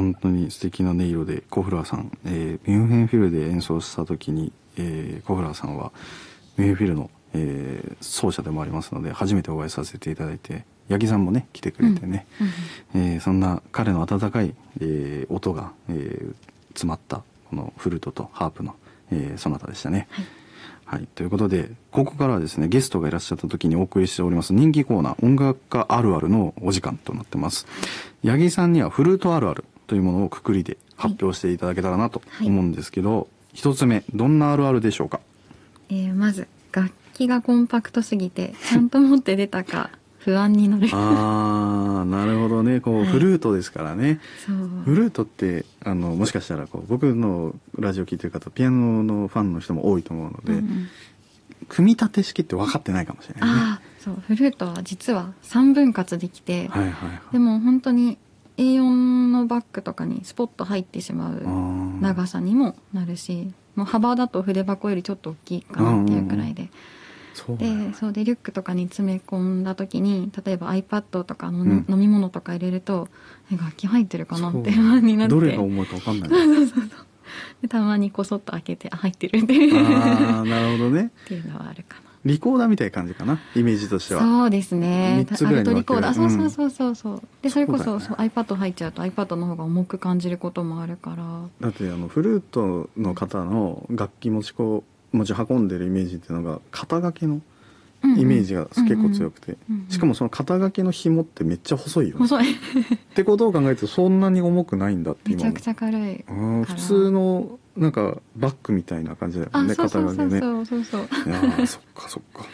本当に素敵な音色でコフラーさん、えー、ミュンヘンフィルで演奏した時に、えー、コフラーさんはミュンヘンフィルの、えー、奏者でもありますので初めてお会いさせていただいて八木さんもね来てくれてね、うんうん、えー、そんな彼の温かい、えー、音が、えー、詰まったこのフルートとハープの、えー、そなたでしたね。はいはい。ということで、ここからはですね、ゲストがいらっしゃった時にお送りしております人気コーナー、音楽家あるあるのお時間となってます。八木さんにはフルートあるあるというものをくくりで発表していただけたらなと思うんですけど、一、はい、つ目、どんなあるあるでしょうか？えー、まず、楽器がコンパクトすぎて、ちゃんと持って出たか、不安になる。ああなるほどね。こう、はい、フルートですからね。フルートってあのもしかしたらこう僕のラジオ聴いてる方ピアノのファンの人も多いと思うので、うんうん、組み立て式って分かってないかもしれないね。あそう。フルートは実は3分割できて、はいはいはい、でも本当に A4 のバッグとかにスポッと入ってしまう長さにもなるしもう幅だと筆箱よりちょっと大きいかなっていうくらいで。そうでそうでリュックとかに詰め込んだ時に例えば iPad とかの、うん、飲み物とか入れると楽器入ってるかなって不安になって。どれが重いか分かんない。そうそうそうでたまにこそっと開けて入ってるああなるほどねリコーダーみたいな感じかな？イメージとしては。そうですね。アルトリコーダー。そうそうそうそうそう。でそれこそそう、ね、iPad 入っちゃうと iPad の方が重く感じることもあるから。だってあのフルートの方の楽器持ちこう持ち運んでるイメージっていうのが肩掛けのイメージが結構強くて、しかもその肩掛けの紐ってめっちゃ細いよ、ね、細い。ってことを考えるとそんなに重くないんだって今めちゃくちゃ軽い普通のなんかバッグみたいな感じだよね肩掛けねそうそう。そうそう。いやそっかそっか。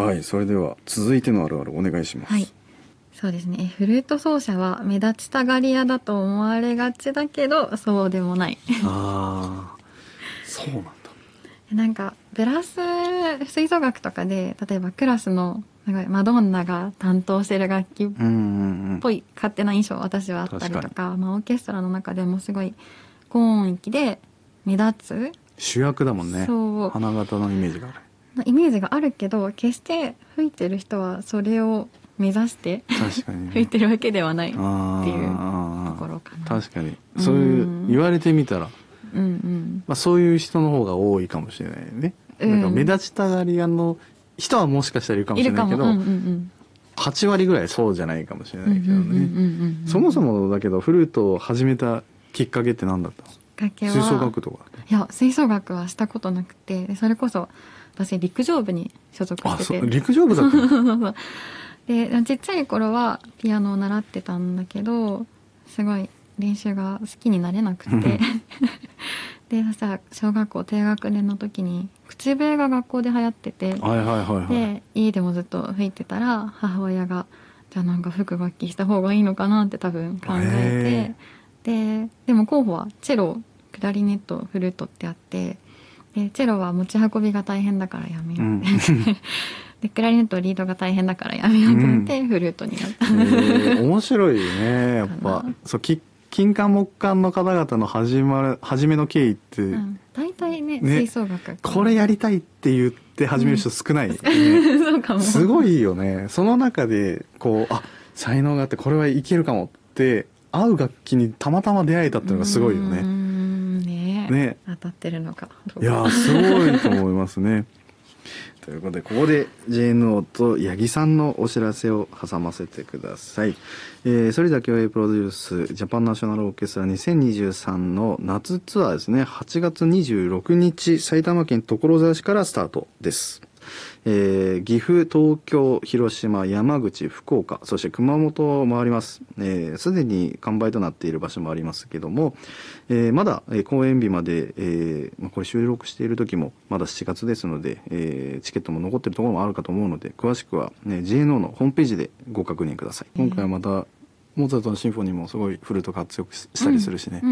はいそれでは続いてのあるあるお願いします、はい。そうですね。フルート奏者は目立ちたがり屋だと思われがちだけどそうでもない。ああそうなんだ。なんかブラス吹奏楽とかで例えばクラスのなんかマドンナが担当してる楽器っぽい勝手な印象私はあったりとかまあ、オーケストラの中でもすごい高音域で目立つ？主役だもんね。そう。花形のイメージがある。イメージがあるけど決して吹いてる人はそれを目指して確かに、ね、吹いてるわけではないっていうところかな。確かに。そういう言われてみたらうんうん。まあ、そういう人の方が多いかもしれないね、うん、なんか目立ちたがり屋の人はもしかしたらいるかもしれないけど、うんうんうん。8割ぐらいそうじゃないかもしれないけどね。そもそもだけどフルートを始めたきっかけって何だったの？吹奏楽とかいや吹奏楽はしたことなくてそれこそ私陸上部に所属してて。陸上部だったの？でちっちゃい頃はピアノを習ってたんだけどすごい練習が好きになれなくて。でさ小学校低学年の時に口笛が学校で流行ってて、はいはいはいはい、で家でもずっと吹いてたら母親がじゃあなんか吹く楽器した方がいいのかなって多分考えてででも候補はチェロクラリネットフルートってあってでチェロは持ち運びが大変だからやめよう。って、うん、でクラリネットリードが大変だからやめようと思って、フルートになった、えー、面白いね やっぱ。そうき金管木管の方々の始まる初めの経緯って、うん、大体ねね吹奏楽これやりたいって言って始める人少ない、ね、そうかも。すごいよね。その中でこうあ才能があってこれはいけるかもって合う楽器にたまたま出会えたっていうのがすごいよね。ね。ね。当たってるのか。いやすごいと思いますね。ということで、ここで JNO と八木さんのお知らせを挟ませてください。えー、それでは共栄プロデュース、ジャパンナショナルオーケストラ2023の夏ツアーですね、8月26日、埼玉県所沢市からスタートです。えー、岐阜、東京、広島、山口、福岡、そして熊本を回ります。す、えー、で、に完売となっている場所もありますけども、えー、まだ、えー、公演日まで、えーまあ、これ収録している時もまだ7月ですので、えー、チケットも残っているところもあるかと思うので、詳しくは、ね、JNO のホームページでご確認ください。今回はまた、モーツァルトのシンフォニーもすごいフルート活用したりするしね、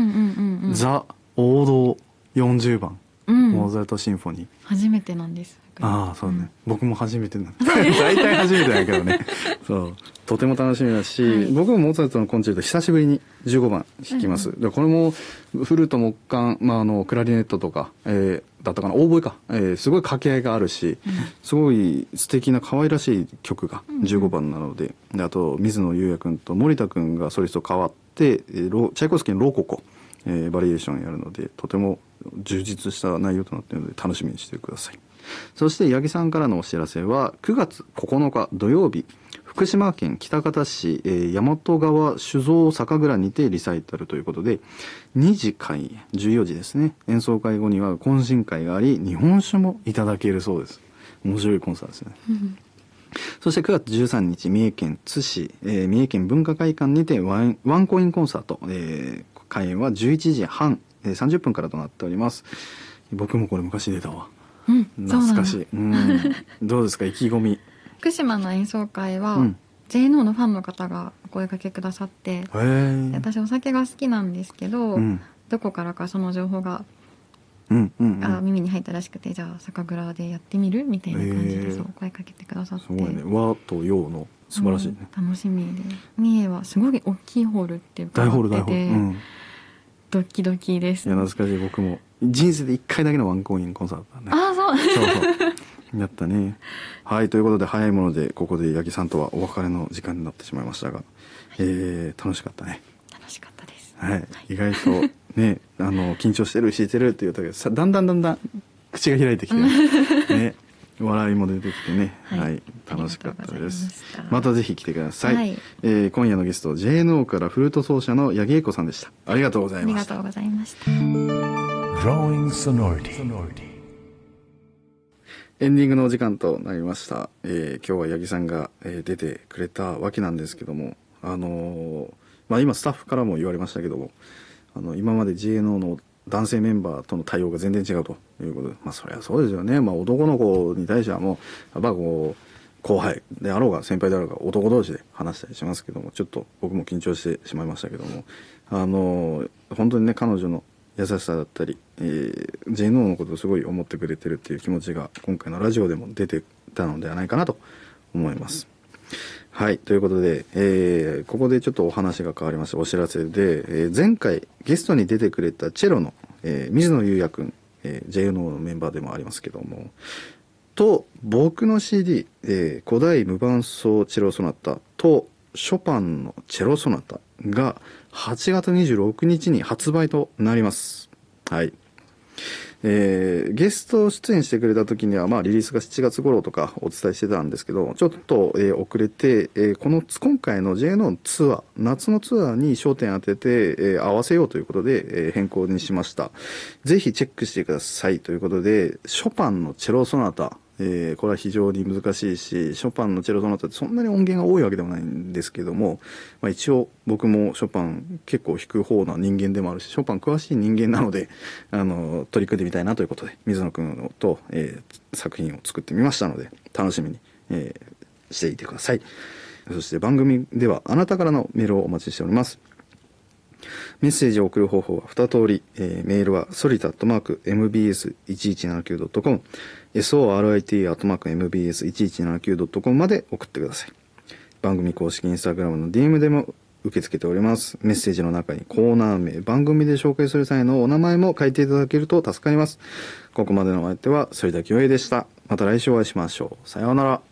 ザ王道40番、うん、モーツァルトシンフォニー。初めてなんです。ああそうね、うん、僕も初めてな大体初めてだけどね。そう。とても楽しみだし、はい、僕もモーツァルトのコンチェルト久しぶりに15番弾きます、うん、でこれもフルート木管、まあ、あのクラリネットとか、えー、だったかな。オーボエか、えー、すごい掛け合いがあるし、うん、すごい素敵な可愛らしい曲が15番なので。であと水野裕也君と森田君がソリスト変わって、えー、チャイコフスキーのローココ、えー、バリエーションやるのでとても充実した内容となっているので楽しみにしてください。そして八木さんからのお知らせは9月9日土曜日福島県喜多方市、えー、大和川酒造酒蔵にてリサイタルということで2時開演14時ですね。演奏会後には懇親会があり日本酒もいただけるそうです。面白いコンサートですね、そして9月13日、三重県津市、えー、三重県文化会館にてワンワンコインコンサート、えー、開演は11時半、えー、30分からとなっております。僕もこれ昔出たわ。うん、懐かしい。うん。どうですか、意気込み。福島の演奏会は、うん、JNO のファンの方がお声かけくださって私お酒が好きなんですけど、うん、どこからかその情報が、うんうんうん、あ耳に入ったらしくてじゃあ酒蔵でやってみるみたいな感じでそう声かけてくださって。すごいね。和と洋の素晴らしいね、楽しみで。三重はすごい大きいホールっていうか大ホール大ホール、うん、ドキドキです、いや懐かしい。僕も。人生で1回だけのワンコインコンサートだね。あそう。そうそう。やったね。はい、ということで早いもので、ここで八木さんとはお別れの時間になってしまいましたが、えー、楽しかったね。楽しかったです。はい、はい、意外とね、あの、緊張してる、してるって言ったけど、さだんだんだんだん口が開いてきて、ね、笑いも出てきてね、はい、はい、楽しかったです。またぜひ来てください。はい、えー、今夜のゲスト、JNO からフルート奏者の八木恵子さんでした。ありがとうございました。ありがとうございました。Growing Sonority エンディングのお時間となりました。えー、今日は八木さんが、えー、出てくれたわけなんですけども、あのー、まあ今スタッフからも言われましたけども、あの、今まで GNO の男性メンバーとの対応が全然違うということで、まあそりゃそうですよね。まあ男の子に対してはもう、やっぱこう、後輩であろうが先輩であろうが男同士で話したりしますけども、ちょっと僕も緊張してしまいましたけども、あの、本当にね、彼女の優しさだったり、えー、JNO のことをすごい思ってくれてるっていう気持ちが今回のラジオでも出てたのではないかなと思います。はい。ということで、えー、ここでちょっとお話が変わりましたお知らせで、えー、前回ゲストに出てくれたチェロの、えー、水野優也くん、えー、JNO のメンバーでもありますけども、と、僕の CD、えー、古代無伴奏チェロソナタと、ショパンのチェロソナタが8月26日に発売となります。はい。えー、ゲスト出演してくれた時には、まあ、リリースが7月頃とかお伝えしてたんですけど、ちょっと、えー、遅れて、えー、この、今回の J のツアー、夏のツアーに焦点当てて、えー、合わせようということで、えー、変更にしました。ぜひチェックしてくださいということで、ショパンのチェロソナタ、えー、これは非常に難しいし、ショパンのチェロソナタってそんなに音源が多いわけでもないんですけども、まあ、一応僕もショパン結構弾く方な人間でもあるし、ショパン詳しい人間なので、あの、取り組んでみたいなということで、水野くんと、えー、作品を作ってみましたので、楽しみに、えー、していてください。そして番組ではあなたからのメールをお待ちしております。メッセージを送る方法は2通り、えー、メールはソリットマーク mbs1179.com sorit.mbs1179.com まで送ってください。番組公式インスタグラムの DM でも受け付けております。メッセージの中にコーナー名、番組で紹介する際のお名前も書いていただけると助かります。ここまでのお相手は、反田恭平でした。また来週お会いしましょう。さようなら。